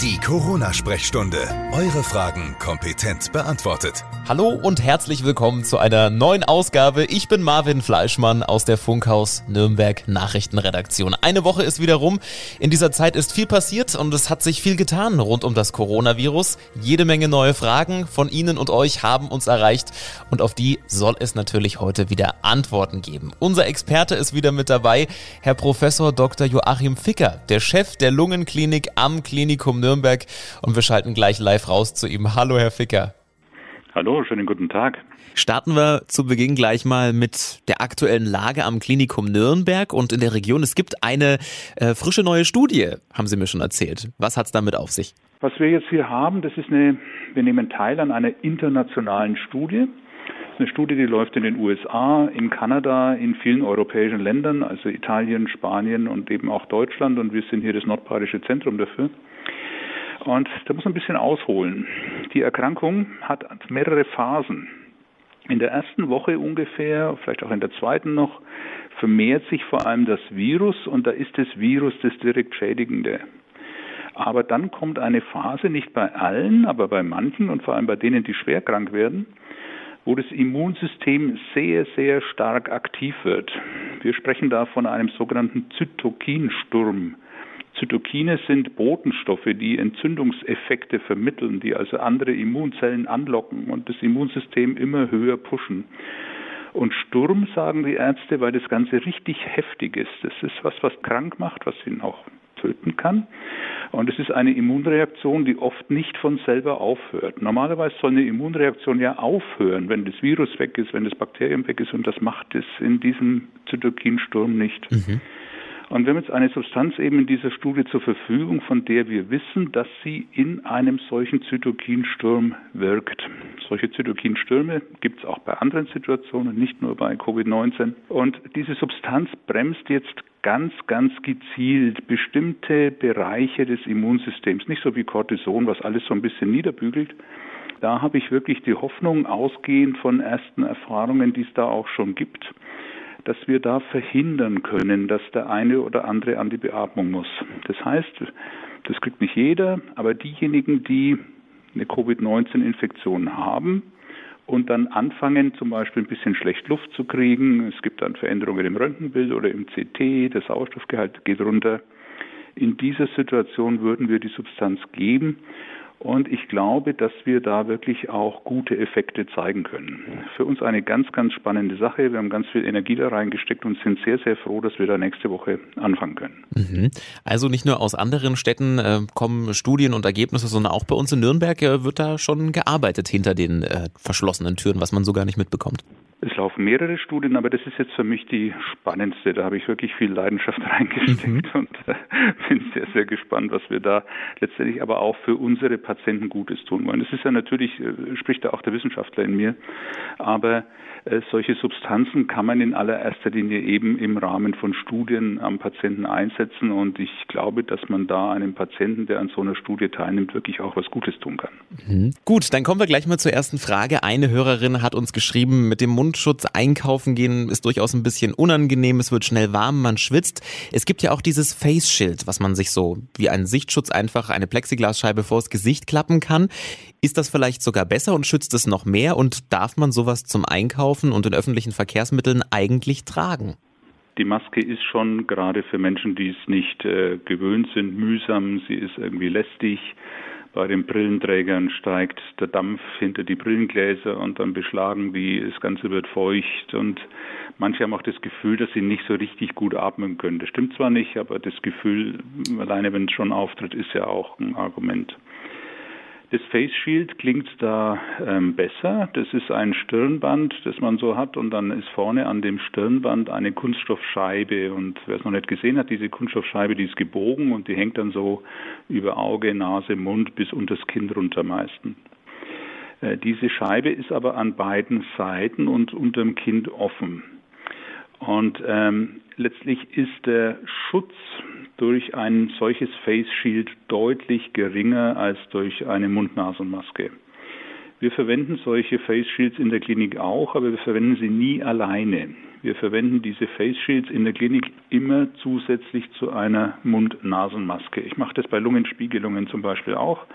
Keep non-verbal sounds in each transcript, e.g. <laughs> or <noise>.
Die Corona-Sprechstunde. Eure Fragen kompetent beantwortet. Hallo und herzlich willkommen zu einer neuen Ausgabe. Ich bin Marvin Fleischmann aus der Funkhaus Nürnberg Nachrichtenredaktion. Eine Woche ist wieder rum. In dieser Zeit ist viel passiert und es hat sich viel getan rund um das Coronavirus. Jede Menge neue Fragen von Ihnen und euch haben uns erreicht und auf die soll es natürlich heute wieder Antworten geben. Unser Experte ist wieder mit dabei, Herr Professor Dr. Joachim Ficker, der Chef der Lungenklinik am Klinikum Nürnberg und wir schalten gleich live raus zu ihm. Hallo, Herr Ficker. Hallo, schönen guten Tag. Starten wir zu Beginn gleich mal mit der aktuellen Lage am Klinikum Nürnberg und in der Region. Es gibt eine äh, frische neue Studie, haben Sie mir schon erzählt. Was hat es damit auf sich? Was wir jetzt hier haben, das ist eine, wir nehmen teil an einer internationalen Studie. Eine Studie, die läuft in den USA, in Kanada, in vielen europäischen Ländern, also Italien, Spanien und eben auch Deutschland. Und wir sind hier das nordbayerische Zentrum dafür. Und da muss man ein bisschen ausholen. Die Erkrankung hat mehrere Phasen. In der ersten Woche ungefähr, vielleicht auch in der zweiten noch, vermehrt sich vor allem das Virus und da ist das Virus das direkt Schädigende. Aber dann kommt eine Phase, nicht bei allen, aber bei manchen und vor allem bei denen, die schwer krank werden, wo das Immunsystem sehr, sehr stark aktiv wird. Wir sprechen da von einem sogenannten Zytokinsturm. Zytokine sind Botenstoffe, die Entzündungseffekte vermitteln, die also andere Immunzellen anlocken und das Immunsystem immer höher pushen. Und Sturm sagen die Ärzte, weil das Ganze richtig heftig ist. Das ist was, was krank macht, was ihn auch töten kann. Und es ist eine Immunreaktion, die oft nicht von selber aufhört. Normalerweise soll eine Immunreaktion ja aufhören, wenn das Virus weg ist, wenn das Bakterium weg ist. Und das macht es in diesem Zytokinsturm nicht. Mhm. Und wir haben jetzt eine Substanz eben in dieser Studie zur Verfügung, von der wir wissen, dass sie in einem solchen Zytokinsturm wirkt. Solche Zytokinstürme gibt es auch bei anderen Situationen, nicht nur bei Covid-19. Und diese Substanz bremst jetzt ganz, ganz gezielt bestimmte Bereiche des Immunsystems, nicht so wie Cortison, was alles so ein bisschen niederbügelt. Da habe ich wirklich die Hoffnung, ausgehend von ersten Erfahrungen, die es da auch schon gibt, dass wir da verhindern können, dass der eine oder andere an die Beatmung muss. Das heißt, das kriegt nicht jeder, aber diejenigen, die eine Covid-19-Infektion haben und dann anfangen, zum Beispiel ein bisschen schlecht Luft zu kriegen, es gibt dann Veränderungen im Röntgenbild oder im CT, der Sauerstoffgehalt geht runter. In dieser Situation würden wir die Substanz geben und ich glaube, dass wir da wirklich auch gute Effekte zeigen können. Für uns eine ganz, ganz spannende Sache. Wir haben ganz viel Energie da reingesteckt und sind sehr, sehr froh, dass wir da nächste Woche anfangen können. Mhm. Also nicht nur aus anderen Städten äh, kommen Studien und Ergebnisse, sondern auch bei uns in Nürnberg äh, wird da schon gearbeitet hinter den äh, verschlossenen Türen, was man so gar nicht mitbekommt. Es laufen mehrere Studien, aber das ist jetzt für mich die spannendste. Da habe ich wirklich viel Leidenschaft <laughs> reingesteckt mhm. und äh, bin sehr, sehr gespannt, was wir da letztendlich aber auch für unsere Patienten Gutes tun wollen. Das ist ja natürlich, äh, spricht da auch der Wissenschaftler in mir, aber solche Substanzen kann man in allererster Linie eben im Rahmen von Studien am Patienten einsetzen und ich glaube, dass man da einem Patienten, der an so einer Studie teilnimmt, wirklich auch was Gutes tun kann. Mhm. Gut, dann kommen wir gleich mal zur ersten Frage. Eine Hörerin hat uns geschrieben, mit dem Mundschutz einkaufen gehen ist durchaus ein bisschen unangenehm, es wird schnell warm, man schwitzt. Es gibt ja auch dieses Face Shield, was man sich so wie einen Sichtschutz einfach eine Plexiglasscheibe vors Gesicht klappen kann. Ist das vielleicht sogar besser und schützt es noch mehr und darf man sowas zum Einkaufen und in öffentlichen Verkehrsmitteln eigentlich tragen? Die Maske ist schon gerade für Menschen, die es nicht äh, gewöhnt sind, mühsam. Sie ist irgendwie lästig. Bei den Brillenträgern steigt der Dampf hinter die Brillengläser und dann beschlagen die, das Ganze wird feucht und manche haben auch das Gefühl, dass sie nicht so richtig gut atmen können. Das stimmt zwar nicht, aber das Gefühl, alleine wenn es schon auftritt, ist ja auch ein Argument. Das Face Shield klingt da ähm, besser. Das ist ein Stirnband, das man so hat, und dann ist vorne an dem Stirnband eine Kunststoffscheibe. Und wer es noch nicht gesehen hat, diese Kunststoffscheibe, die ist gebogen und die hängt dann so über Auge, Nase, Mund bis unter das Kinn runter meistens. Äh, diese Scheibe ist aber an beiden Seiten und unter dem Kind offen. Und ähm, letztlich ist der Schutz durch ein solches Face Shield deutlich geringer als durch eine Mund-Nasen-Maske. Wir verwenden solche Face Shields in der Klinik auch, aber wir verwenden sie nie alleine. Wir verwenden diese Face Shields in der Klinik immer zusätzlich zu einer Mund-Nasen-Maske. Ich mache das bei Lungenspiegelungen zum Beispiel auch.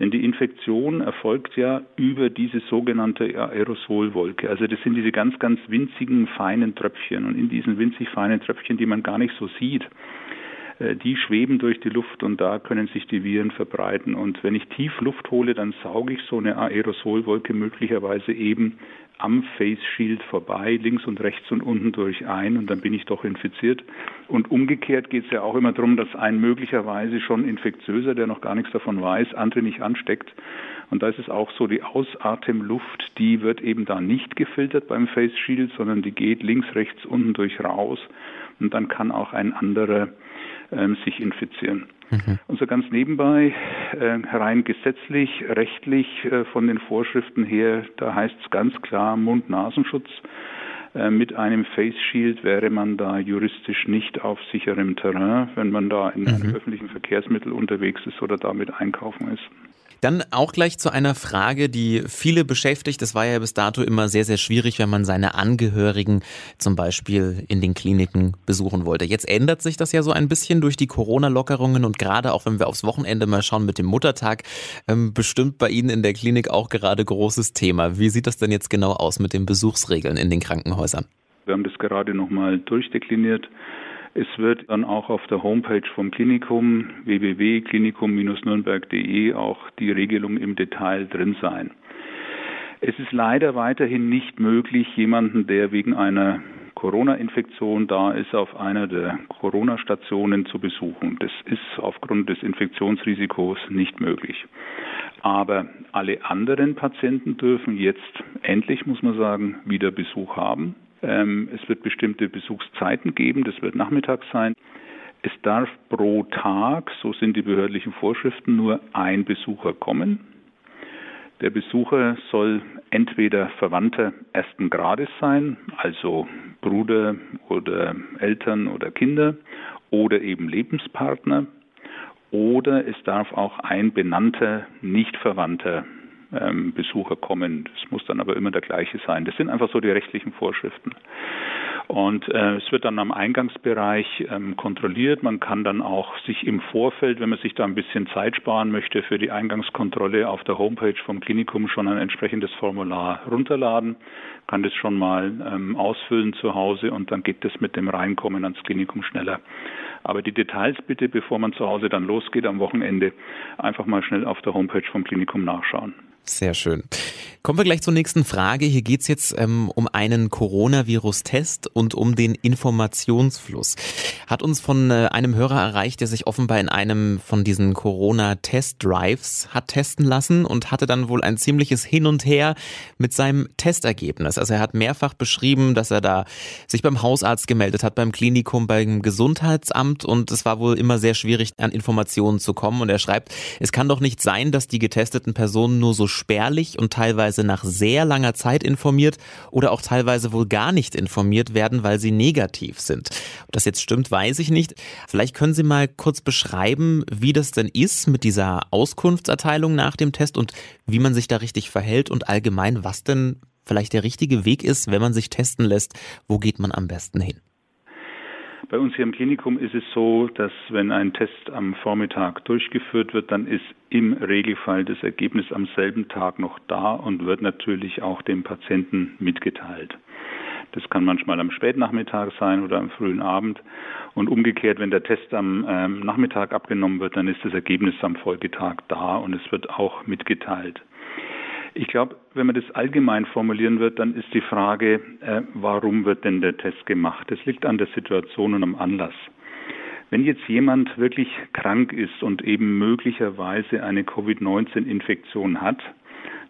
Denn die Infektion erfolgt ja über diese sogenannte Aerosolwolke. Also das sind diese ganz, ganz winzigen, feinen Tröpfchen. Und in diesen winzig feinen Tröpfchen, die man gar nicht so sieht, die schweben durch die Luft und da können sich die Viren verbreiten. Und wenn ich tief Luft hole, dann sauge ich so eine Aerosolwolke möglicherweise eben am Face Shield vorbei, links und rechts und unten durch ein und dann bin ich doch infiziert. Und umgekehrt geht es ja auch immer darum, dass ein möglicherweise schon infektiöser, der noch gar nichts davon weiß, andere nicht ansteckt. Und da ist es auch so, die Ausatemluft, die wird eben da nicht gefiltert beim Face Shield, sondern die geht links, rechts, unten durch raus und dann kann auch ein anderer ähm, sich infizieren. Mhm. Und so ganz nebenbei, äh, rein gesetzlich, rechtlich äh, von den Vorschriften her, da heißt es ganz klar Mund-Nasenschutz. Äh, mit einem Face Shield wäre man da juristisch nicht auf sicherem Terrain, wenn man da in mhm. einem öffentlichen Verkehrsmittel unterwegs ist oder damit einkaufen ist. Dann auch gleich zu einer Frage, die viele beschäftigt. Das war ja bis dato immer sehr, sehr schwierig, wenn man seine Angehörigen zum Beispiel in den Kliniken besuchen wollte. Jetzt ändert sich das ja so ein bisschen durch die Corona-Lockerungen und gerade auch wenn wir aufs Wochenende mal schauen mit dem Muttertag, ähm, bestimmt bei Ihnen in der Klinik auch gerade großes Thema. Wie sieht das denn jetzt genau aus mit den Besuchsregeln in den Krankenhäusern? Wir haben das gerade nochmal durchdekliniert. Es wird dann auch auf der Homepage vom Klinikum www.klinikum-nürnberg.de auch die Regelung im Detail drin sein. Es ist leider weiterhin nicht möglich, jemanden, der wegen einer Corona-Infektion da ist, auf einer der Corona-Stationen zu besuchen. Das ist aufgrund des Infektionsrisikos nicht möglich. Aber alle anderen Patienten dürfen jetzt endlich, muss man sagen, wieder Besuch haben. Ähm, es wird bestimmte Besuchszeiten geben, das wird nachmittags sein. Es darf pro Tag, so sind die behördlichen Vorschriften, nur ein Besucher kommen. Der Besucher soll entweder Verwandter ersten Grades sein, also Bruder oder Eltern oder Kinder, oder eben Lebenspartner, oder es darf auch ein benannter, nicht Verwandter ähm, Besucher kommen. Das muss dann aber immer der gleiche sein. Das sind einfach so die rechtlichen Vorschriften. Und äh, es wird dann am Eingangsbereich ähm, kontrolliert. Man kann dann auch sich im Vorfeld, wenn man sich da ein bisschen Zeit sparen möchte, für die Eingangskontrolle auf der Homepage vom Klinikum schon ein entsprechendes Formular runterladen, kann das schon mal ähm, ausfüllen zu Hause und dann geht das mit dem Reinkommen ans Klinikum schneller. Aber die Details bitte, bevor man zu Hause dann losgeht am Wochenende, einfach mal schnell auf der Homepage vom Klinikum nachschauen. Sehr schön. Kommen wir gleich zur nächsten Frage. Hier geht's jetzt ähm, um einen Coronavirus-Test und um den Informationsfluss. Hat uns von äh, einem Hörer erreicht, der sich offenbar in einem von diesen Corona-Test-Drives hat testen lassen und hatte dann wohl ein ziemliches Hin und Her mit seinem Testergebnis. Also er hat mehrfach beschrieben, dass er da sich beim Hausarzt gemeldet hat, beim Klinikum, beim Gesundheitsamt und es war wohl immer sehr schwierig, an Informationen zu kommen. Und er schreibt, es kann doch nicht sein, dass die getesteten Personen nur so spärlich und teilweise nach sehr langer Zeit informiert oder auch teilweise wohl gar nicht informiert werden, weil sie negativ sind. Ob das jetzt stimmt, weiß ich nicht. Vielleicht können Sie mal kurz beschreiben, wie das denn ist mit dieser Auskunftserteilung nach dem Test und wie man sich da richtig verhält und allgemein, was denn vielleicht der richtige Weg ist, wenn man sich testen lässt. Wo geht man am besten hin? Bei uns hier im Klinikum ist es so, dass wenn ein Test am Vormittag durchgeführt wird, dann ist im Regelfall das Ergebnis am selben Tag noch da und wird natürlich auch dem Patienten mitgeteilt. Das kann manchmal am Spätnachmittag sein oder am frühen Abend. Und umgekehrt, wenn der Test am ähm, Nachmittag abgenommen wird, dann ist das Ergebnis am Folgetag da und es wird auch mitgeteilt. Ich glaube, wenn man das allgemein formulieren wird, dann ist die Frage, äh, warum wird denn der Test gemacht? Das liegt an der Situation und am Anlass. Wenn jetzt jemand wirklich krank ist und eben möglicherweise eine Covid-19-Infektion hat,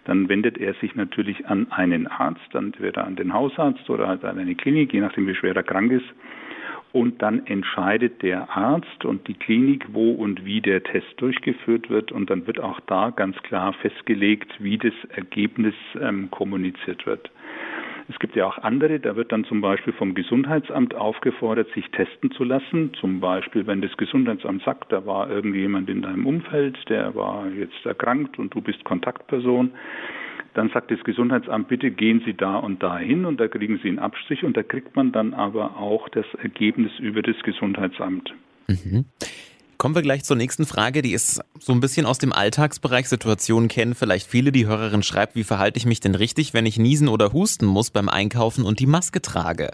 dann wendet er sich natürlich an einen Arzt, entweder an den Hausarzt oder halt an eine Klinik, je nachdem wie schwer er krank ist und dann entscheidet der Arzt und die Klinik, wo und wie der Test durchgeführt wird und dann wird auch da ganz klar festgelegt, wie das Ergebnis ähm, kommuniziert wird. Es gibt ja auch andere, da wird dann zum Beispiel vom Gesundheitsamt aufgefordert, sich testen zu lassen. Zum Beispiel, wenn das Gesundheitsamt sagt, da war irgendjemand in deinem Umfeld, der war jetzt erkrankt und du bist Kontaktperson, Dann sagt das Gesundheitsamt, bitte gehen Sie da und da hin und da kriegen Sie einen Abstrich und da kriegt man dann aber auch das Ergebnis über das Gesundheitsamt. Mhm. Kommen wir gleich zur nächsten Frage, die ist so ein bisschen aus dem Alltagsbereich. Situationen kennen vielleicht viele. Die Hörerin schreibt, wie verhalte ich mich denn richtig, wenn ich niesen oder husten muss beim Einkaufen und die Maske trage?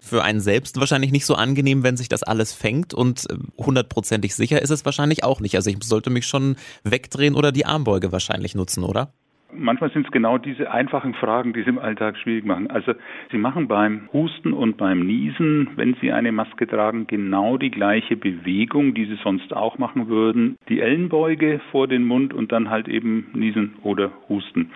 Für einen selbst wahrscheinlich nicht so angenehm, wenn sich das alles fängt und äh, hundertprozentig sicher ist es wahrscheinlich auch nicht. Also ich sollte mich schon wegdrehen oder die Armbeuge wahrscheinlich nutzen, oder? Manchmal sind es genau diese einfachen Fragen, die es im Alltag schwierig machen. Also Sie machen beim Husten und beim Niesen, wenn Sie eine Maske tragen, genau die gleiche Bewegung, die Sie sonst auch machen würden. Die Ellenbeuge vor den Mund und dann halt eben niesen oder husten.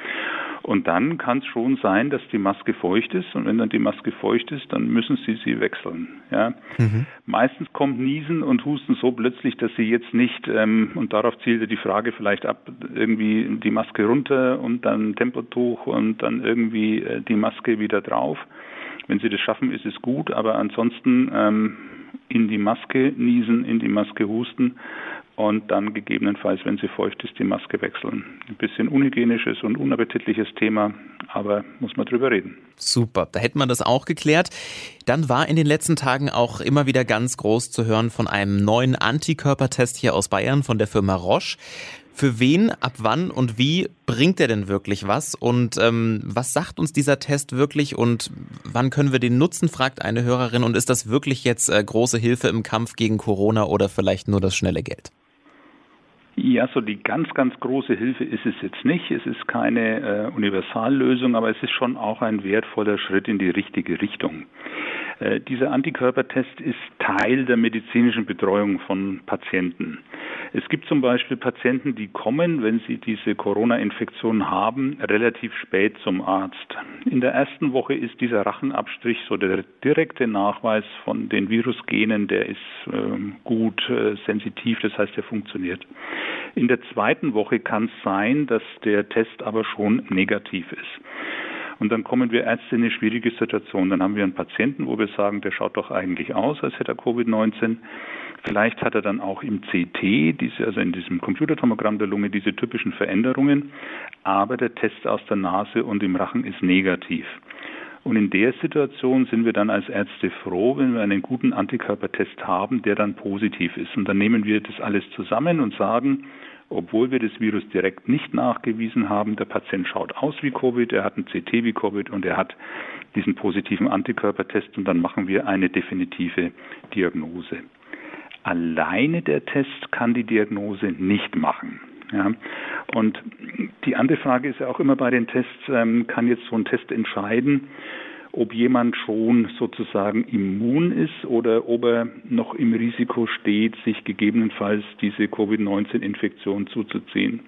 Und dann kann es schon sein, dass die Maske feucht ist. Und wenn dann die Maske feucht ist, dann müssen Sie sie wechseln. Ja. Mhm. Meistens kommt Niesen und Husten so plötzlich, dass Sie jetzt nicht, ähm, und darauf zielte die Frage vielleicht ab, irgendwie die Maske runter und dann Tempotuch und dann irgendwie äh, die Maske wieder drauf. Wenn Sie das schaffen, ist es gut, aber ansonsten ähm, in die Maske niesen, in die Maske husten und dann gegebenenfalls, wenn sie feucht ist, die Maske wechseln. Ein bisschen unhygienisches und unappetitliches Thema, aber muss man drüber reden. Super, da hätte man das auch geklärt. Dann war in den letzten Tagen auch immer wieder ganz groß zu hören von einem neuen Antikörpertest hier aus Bayern von der Firma Roche. Für wen, ab wann und wie bringt er denn wirklich was? Und ähm, was sagt uns dieser Test wirklich und wann können wir den nutzen, fragt eine Hörerin. Und ist das wirklich jetzt äh, große Hilfe im Kampf gegen Corona oder vielleicht nur das schnelle Geld? Ja, so die ganz, ganz große Hilfe ist es jetzt nicht. Es ist keine äh, Universallösung, aber es ist schon auch ein wertvoller Schritt in die richtige Richtung. Äh, dieser Antikörpertest ist Teil der medizinischen Betreuung von Patienten. Es gibt zum Beispiel Patienten, die kommen, wenn sie diese Corona-Infektion haben, relativ spät zum Arzt. In der ersten Woche ist dieser Rachenabstrich so der direkte Nachweis von den Virusgenen, der ist äh, gut äh, sensitiv, das heißt, er funktioniert. In der zweiten Woche kann es sein, dass der Test aber schon negativ ist. Und dann kommen wir Ärzte in eine schwierige Situation. Dann haben wir einen Patienten, wo wir sagen, der schaut doch eigentlich aus, als hätte er Covid-19. Vielleicht hat er dann auch im CT, diese, also in diesem Computertomogramm der Lunge, diese typischen Veränderungen, aber der Test aus der Nase und im Rachen ist negativ. Und in der Situation sind wir dann als Ärzte froh, wenn wir einen guten Antikörpertest haben, der dann positiv ist. Und dann nehmen wir das alles zusammen und sagen, obwohl wir das Virus direkt nicht nachgewiesen haben. Der Patient schaut aus wie Covid, er hat ein CT wie Covid und er hat diesen positiven Antikörpertest und dann machen wir eine definitive Diagnose. Alleine der Test kann die Diagnose nicht machen. Ja. Und die andere Frage ist ja auch immer bei den Tests, ähm, kann jetzt so ein Test entscheiden, ob jemand schon sozusagen immun ist oder ob er noch im Risiko steht, sich gegebenenfalls diese Covid-19-Infektion zuzuziehen.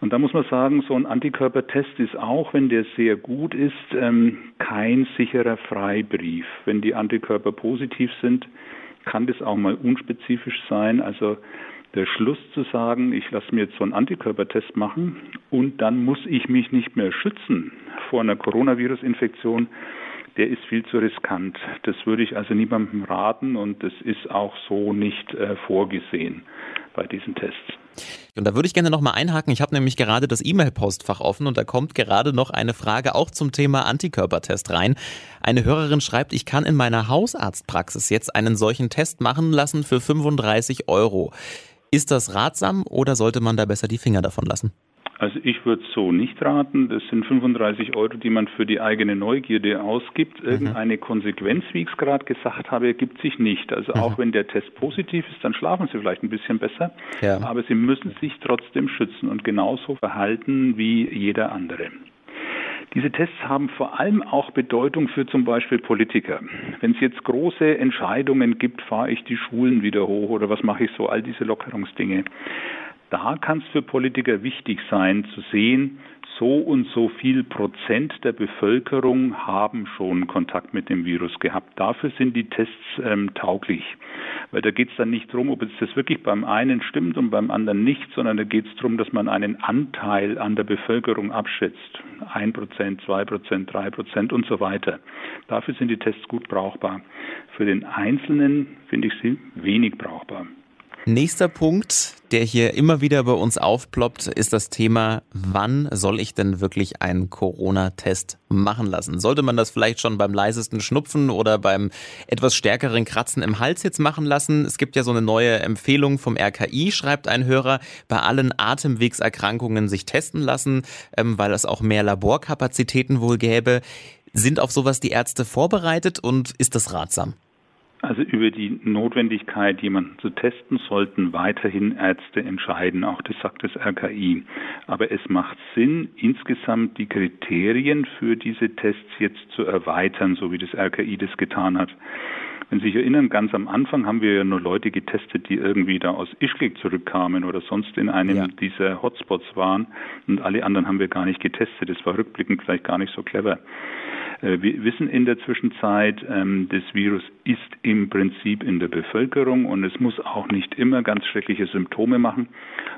Und da muss man sagen, so ein Antikörpertest ist auch, wenn der sehr gut ist, ähm, kein sicherer Freibrief. Wenn die Antikörper positiv sind, kann das auch mal unspezifisch sein. Also der Schluss zu sagen, ich lasse mir jetzt so einen Antikörpertest machen und dann muss ich mich nicht mehr schützen vor einer Coronavirus-Infektion, der ist viel zu riskant. Das würde ich also niemandem raten und das ist auch so nicht äh, vorgesehen bei diesen Tests. Und da würde ich gerne nochmal einhaken. Ich habe nämlich gerade das E-Mail-Postfach offen und da kommt gerade noch eine Frage auch zum Thema Antikörpertest rein. Eine Hörerin schreibt, ich kann in meiner Hausarztpraxis jetzt einen solchen Test machen lassen für 35 Euro. Ist das ratsam oder sollte man da besser die Finger davon lassen? Also ich würde so nicht raten. Das sind 35 Euro, die man für die eigene Neugierde ausgibt. Mhm. Irgendeine. Konsequenz, wie ich es gerade gesagt habe, ergibt sich nicht. Also mhm. auch wenn der Test positiv ist, dann schlafen Sie vielleicht ein bisschen besser. Ja. Aber Sie müssen sich trotzdem schützen und genauso verhalten wie jeder andere. Diese Tests haben vor allem auch Bedeutung für zum Beispiel Politiker. Wenn es jetzt große Entscheidungen gibt, fahre ich die Schulen wieder hoch oder was mache ich so, all diese Lockerungsdinge. Da kann es für Politiker wichtig sein zu sehen, so und so viel Prozent der Bevölkerung haben schon Kontakt mit dem Virus gehabt. Dafür sind die Tests ähm, tauglich. Weil da geht es dann nicht darum, ob es das wirklich beim einen stimmt und beim anderen nicht, sondern da geht es darum, dass man einen Anteil an der Bevölkerung abschätzt. Ein Prozent, zwei Prozent, drei Prozent und so weiter. Dafür sind die Tests gut brauchbar. Für den Einzelnen finde ich sie wenig brauchbar. Nächster Punkt, der hier immer wieder bei uns aufploppt, ist das Thema, wann soll ich denn wirklich einen Corona-Test machen lassen? Sollte man das vielleicht schon beim leisesten Schnupfen oder beim etwas stärkeren Kratzen im Hals jetzt machen lassen? Es gibt ja so eine neue Empfehlung vom RKI, schreibt ein Hörer, bei allen Atemwegserkrankungen sich testen lassen, ähm, weil es auch mehr Laborkapazitäten wohl gäbe. Sind auf sowas die Ärzte vorbereitet und ist das ratsam? Also über die Notwendigkeit, jemanden zu testen, sollten weiterhin Ärzte entscheiden. Auch das sagt das RKI. Aber es macht Sinn, insgesamt die Kriterien für diese Tests jetzt zu erweitern, so wie das RKI das getan hat. Wenn Sie sich erinnern, ganz am Anfang haben wir ja nur Leute getestet, die irgendwie da aus Ischgl zurückkamen oder sonst in einem ja. dieser Hotspots waren und alle anderen haben wir gar nicht getestet. Das war rückblickend vielleicht gar nicht so clever. Äh, wir wissen in der Zwischenzeit, ähm, das Virus ist im Prinzip in der Bevölkerung und es muss auch nicht immer ganz schreckliche Symptome machen.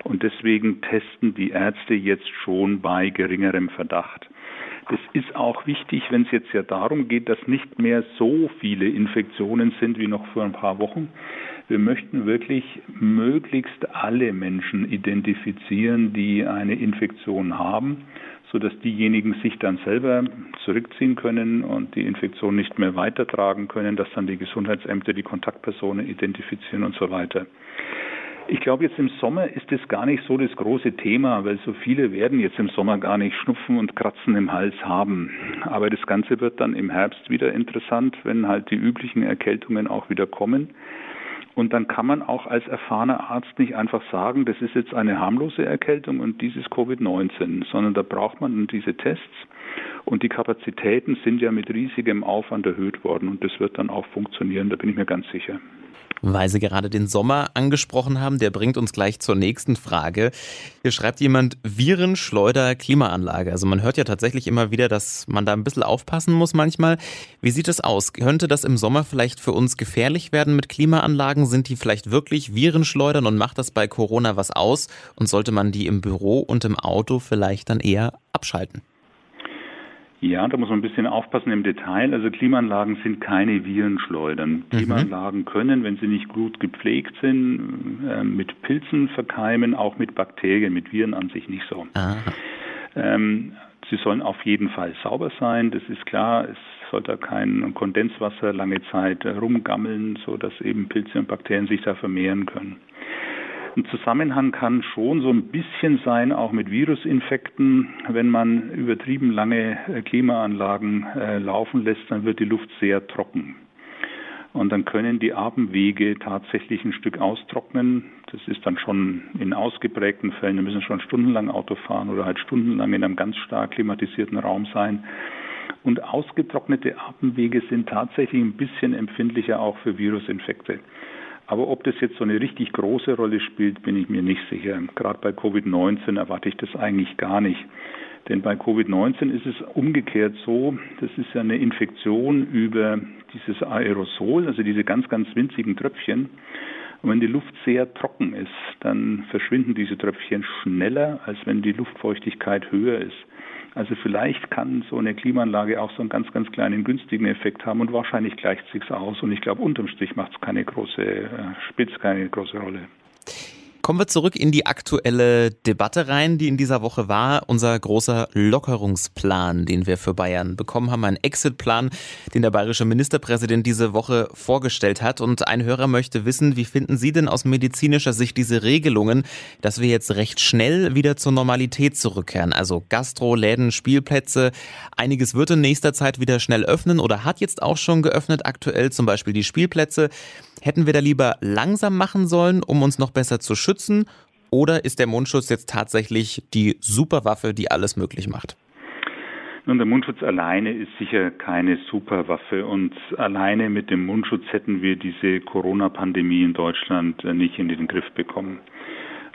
Und deswegen testen die Ärzte jetzt schon bei geringerem Verdacht. Es ist auch wichtig, wenn es jetzt ja darum geht, dass nicht mehr so viele Infektionen sind wie noch vor ein paar Wochen. Wir möchten wirklich möglichst alle Menschen identifizieren, die eine Infektion haben sodass diejenigen sich dann selber zurückziehen können und die Infektion nicht mehr weitertragen können, dass dann die Gesundheitsämter die Kontaktpersonen identifizieren und so weiter. Ich glaube, jetzt im Sommer ist das gar nicht so das große Thema, weil so viele werden jetzt im Sommer gar nicht Schnupfen und Kratzen im Hals haben. Aber das Ganze wird dann im Herbst wieder interessant, wenn halt die üblichen Erkältungen auch wieder kommen. Und dann kann man auch als erfahrener Arzt nicht einfach sagen, das ist jetzt eine harmlose Erkältung und dieses Covid-19, sondern da braucht man diese Tests. Und die Kapazitäten sind ja mit riesigem Aufwand erhöht worden und das wird dann auch funktionieren, da bin ich mir ganz sicher. Weil Sie gerade den Sommer angesprochen haben, der bringt uns gleich zur nächsten Frage. Hier schreibt jemand Virenschleuder Klimaanlage. Also man hört ja tatsächlich immer wieder, dass man da ein bisschen aufpassen muss manchmal. Wie sieht es aus? Könnte das im Sommer vielleicht für uns gefährlich werden mit Klimaanlagen? Sind die vielleicht wirklich Virenschleudern und macht das bei Corona was aus? Und sollte man die im Büro und im Auto vielleicht dann eher abschalten? Ja, da muss man ein bisschen aufpassen im Detail. Also Klimaanlagen sind keine Virenschleudern. Mhm. Klimaanlagen können, wenn sie nicht gut gepflegt sind, äh, mit Pilzen verkeimen, auch mit Bakterien, mit Viren an sich nicht so. Ähm, sie sollen auf jeden Fall sauber sein, das ist klar. Es soll da kein Kondenswasser lange Zeit rumgammeln, so dass eben Pilze und Bakterien sich da vermehren können. Ein Zusammenhang kann schon so ein bisschen sein, auch mit Virusinfekten. Wenn man übertrieben lange äh, Klimaanlagen äh, laufen lässt, dann wird die Luft sehr trocken. Und dann können die Atemwege tatsächlich ein Stück austrocknen. Das ist dann schon in ausgeprägten Fällen, wir müssen schon stundenlang Auto fahren oder halt stundenlang in einem ganz stark klimatisierten Raum sein. Und ausgetrocknete Atemwege sind tatsächlich ein bisschen empfindlicher auch für Virusinfekte. Aber ob das jetzt so eine richtig große Rolle spielt, bin ich mir nicht sicher. Gerade bei Covid-19 erwarte ich das eigentlich gar nicht. Denn bei Covid-19 ist es umgekehrt so, das ist ja eine Infektion über dieses Aerosol, also diese ganz, ganz winzigen Tröpfchen. Und wenn die Luft sehr trocken ist, dann verschwinden diese Tröpfchen schneller, als wenn die Luftfeuchtigkeit höher ist. Also vielleicht kann so eine Klimaanlage auch so einen ganz, ganz kleinen günstigen Effekt haben und wahrscheinlich gleicht es sich aus. Und ich glaube, unterm Strich macht es keine große, äh, spielt keine große Rolle. Kommen wir zurück in die aktuelle Debatte rein, die in dieser Woche war. Unser großer Lockerungsplan, den wir für Bayern bekommen haben. Ein Exitplan, den der bayerische Ministerpräsident diese Woche vorgestellt hat. Und ein Hörer möchte wissen, wie finden Sie denn aus medizinischer Sicht diese Regelungen, dass wir jetzt recht schnell wieder zur Normalität zurückkehren? Also Gastro, Läden, Spielplätze. Einiges wird in nächster Zeit wieder schnell öffnen oder hat jetzt auch schon geöffnet, aktuell zum Beispiel die Spielplätze. Hätten wir da lieber langsam machen sollen, um uns noch besser zu schützen? Oder ist der Mundschutz jetzt tatsächlich die Superwaffe, die alles möglich macht? Nun, der Mundschutz alleine ist sicher keine Superwaffe und alleine mit dem Mundschutz hätten wir diese Corona-Pandemie in Deutschland äh, nicht in den Griff bekommen.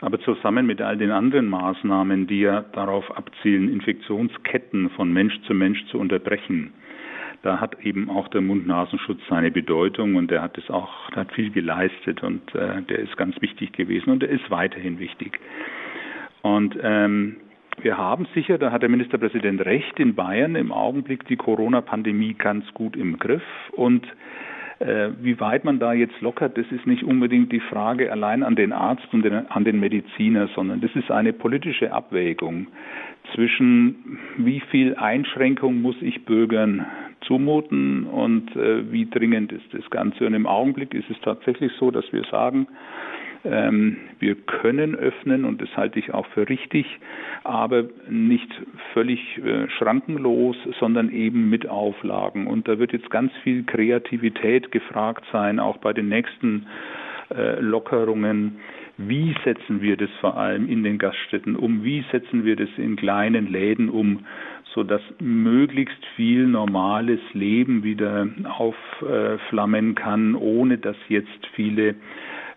Aber zusammen mit all den anderen Maßnahmen, die ja darauf abzielen, Infektionsketten von Mensch zu Mensch zu unterbrechen, da hat eben auch der Mund-Nasenschutz seine Bedeutung und der hat es auch, hat viel geleistet und äh, der ist ganz wichtig gewesen und der ist weiterhin wichtig. Und ähm, wir haben sicher, da hat der Ministerpräsident recht, in Bayern im Augenblick die Corona-Pandemie ganz gut im Griff und Äh, wie weit man da jetzt lockert, das ist nicht unbedingt die Frage allein an den Arzt und an den Mediziner, sondern das ist eine politische Abwägung zwischen wie viel Einschränkung muss ich Bürgern zumuten und äh, wie dringend ist das Ganze. Und im Augenblick ist es tatsächlich so, dass wir sagen, ähm, wir können öffnen und das halte ich auch für richtig, aber nicht völlig äh, schrankenlos, sondern eben mit Auflagen. Und da wird jetzt ganz viel Kreativität gefragt sein, auch bei den nächsten äh, Lockerungen. Wie setzen wir das vor allem in den Gaststätten um? Wie setzen wir das in kleinen Läden um? sodass möglichst viel normales Leben wieder aufflammen kann, ohne dass jetzt viele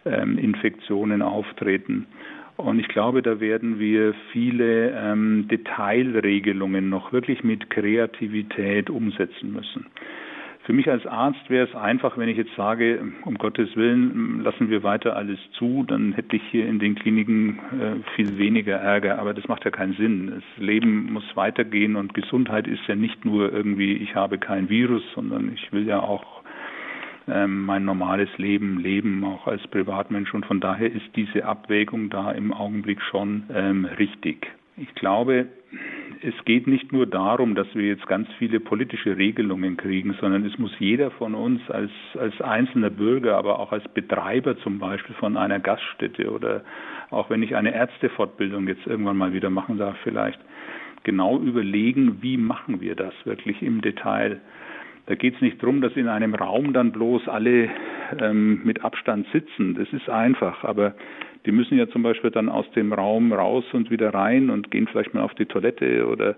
ähm, Infektionen auftreten. Und ich glaube, da werden wir viele ähm, Detailregelungen noch wirklich mit Kreativität umsetzen müssen. Für mich als Arzt wäre es einfach, wenn ich jetzt sage, um Gottes Willen, lassen wir weiter alles zu, dann hätte ich hier in den Kliniken äh, viel weniger Ärger. Aber das macht ja keinen Sinn. Das Leben muss weitergehen und Gesundheit ist ja nicht nur irgendwie, ich habe kein Virus, sondern ich will ja auch ähm, mein normales Leben leben, auch als Privatmensch. Und von daher ist diese Abwägung da im Augenblick schon ähm, richtig. Ich glaube, es geht nicht nur darum, dass wir jetzt ganz viele politische Regelungen kriegen, sondern es muss jeder von uns als, als einzelner Bürger, aber auch als Betreiber zum Beispiel von einer Gaststätte oder auch wenn ich eine Ärztefortbildung jetzt irgendwann mal wieder machen darf, vielleicht genau überlegen, wie machen wir das wirklich im Detail. Da geht es nicht darum, dass in einem Raum dann bloß alle ähm, mit Abstand sitzen. Das ist einfach, aber die müssen ja zum Beispiel dann aus dem Raum raus und wieder rein und gehen vielleicht mal auf die Toilette oder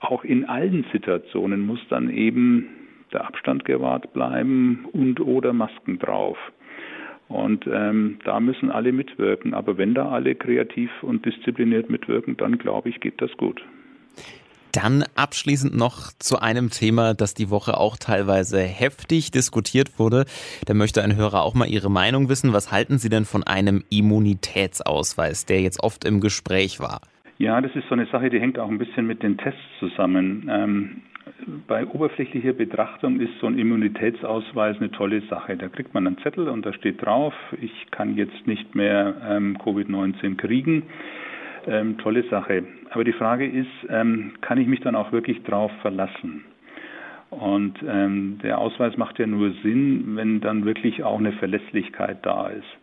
auch in allen Situationen muss dann eben der Abstand gewahrt bleiben und oder Masken drauf. Und ähm, da müssen alle mitwirken. Aber wenn da alle kreativ und diszipliniert mitwirken, dann glaube ich, geht das gut. Dann abschließend noch zu einem Thema, das die Woche auch teilweise heftig diskutiert wurde. Da möchte ein Hörer auch mal Ihre Meinung wissen. Was halten Sie denn von einem Immunitätsausweis, der jetzt oft im Gespräch war? Ja, das ist so eine Sache, die hängt auch ein bisschen mit den Tests zusammen. Ähm, bei oberflächlicher Betrachtung ist so ein Immunitätsausweis eine tolle Sache. Da kriegt man einen Zettel und da steht drauf, ich kann jetzt nicht mehr ähm, Covid-19 kriegen ähm, tolle Sache. Aber die Frage ist, ähm, kann ich mich dann auch wirklich drauf verlassen? Und ähm, der Ausweis macht ja nur Sinn, wenn dann wirklich auch eine Verlässlichkeit da ist.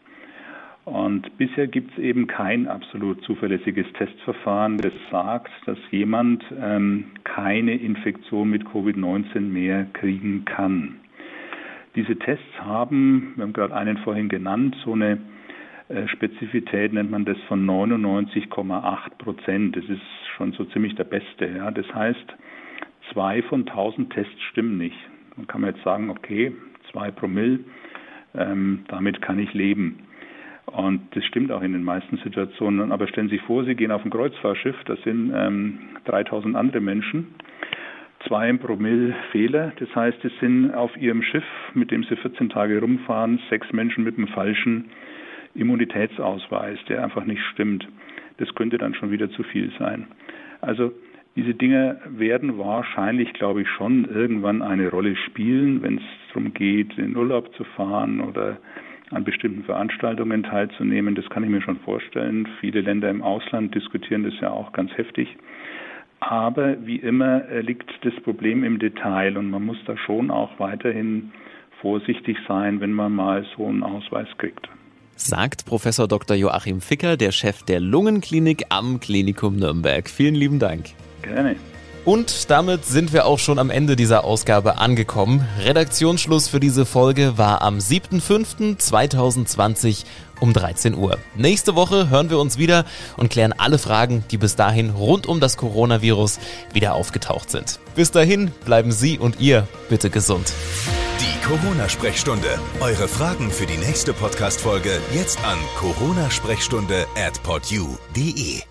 Und bisher gibt es eben kein absolut zuverlässiges Testverfahren, das sagt, dass jemand ähm, keine Infektion mit Covid-19 mehr kriegen kann. Diese Tests haben, wir haben gerade einen vorhin genannt, so eine Spezifität nennt man das von 99,8 Prozent. Das ist schon so ziemlich der beste. Ja. Das heißt, zwei von 1000 Tests stimmen nicht. Dann kann man jetzt sagen, okay, zwei Promille, ähm, damit kann ich leben. Und das stimmt auch in den meisten Situationen. Aber stellen Sie sich vor, Sie gehen auf ein Kreuzfahrtschiff, das sind ähm, 3000 andere Menschen, zwei Promille Fehler. Das heißt, es sind auf Ihrem Schiff, mit dem Sie 14 Tage rumfahren, sechs Menschen mit dem falschen Immunitätsausweis, der einfach nicht stimmt. Das könnte dann schon wieder zu viel sein. Also diese Dinge werden wahrscheinlich, glaube ich, schon irgendwann eine Rolle spielen, wenn es darum geht, in Urlaub zu fahren oder an bestimmten Veranstaltungen teilzunehmen. Das kann ich mir schon vorstellen. Viele Länder im Ausland diskutieren das ja auch ganz heftig. Aber wie immer liegt das Problem im Detail und man muss da schon auch weiterhin vorsichtig sein, wenn man mal so einen Ausweis kriegt sagt Professor Dr. Joachim Ficker, der Chef der Lungenklinik am Klinikum Nürnberg. Vielen lieben Dank. Gerne. Und damit sind wir auch schon am Ende dieser Ausgabe angekommen. Redaktionsschluss für diese Folge war am 7.5.2020 um 13 Uhr. Nächste Woche hören wir uns wieder und klären alle Fragen, die bis dahin rund um das Coronavirus wieder aufgetaucht sind. Bis dahin bleiben Sie und ihr bitte gesund. Corona-Sprechstunde. Eure Fragen für die nächste Podcast-Folge jetzt an coronasprechstunde at podyou.de.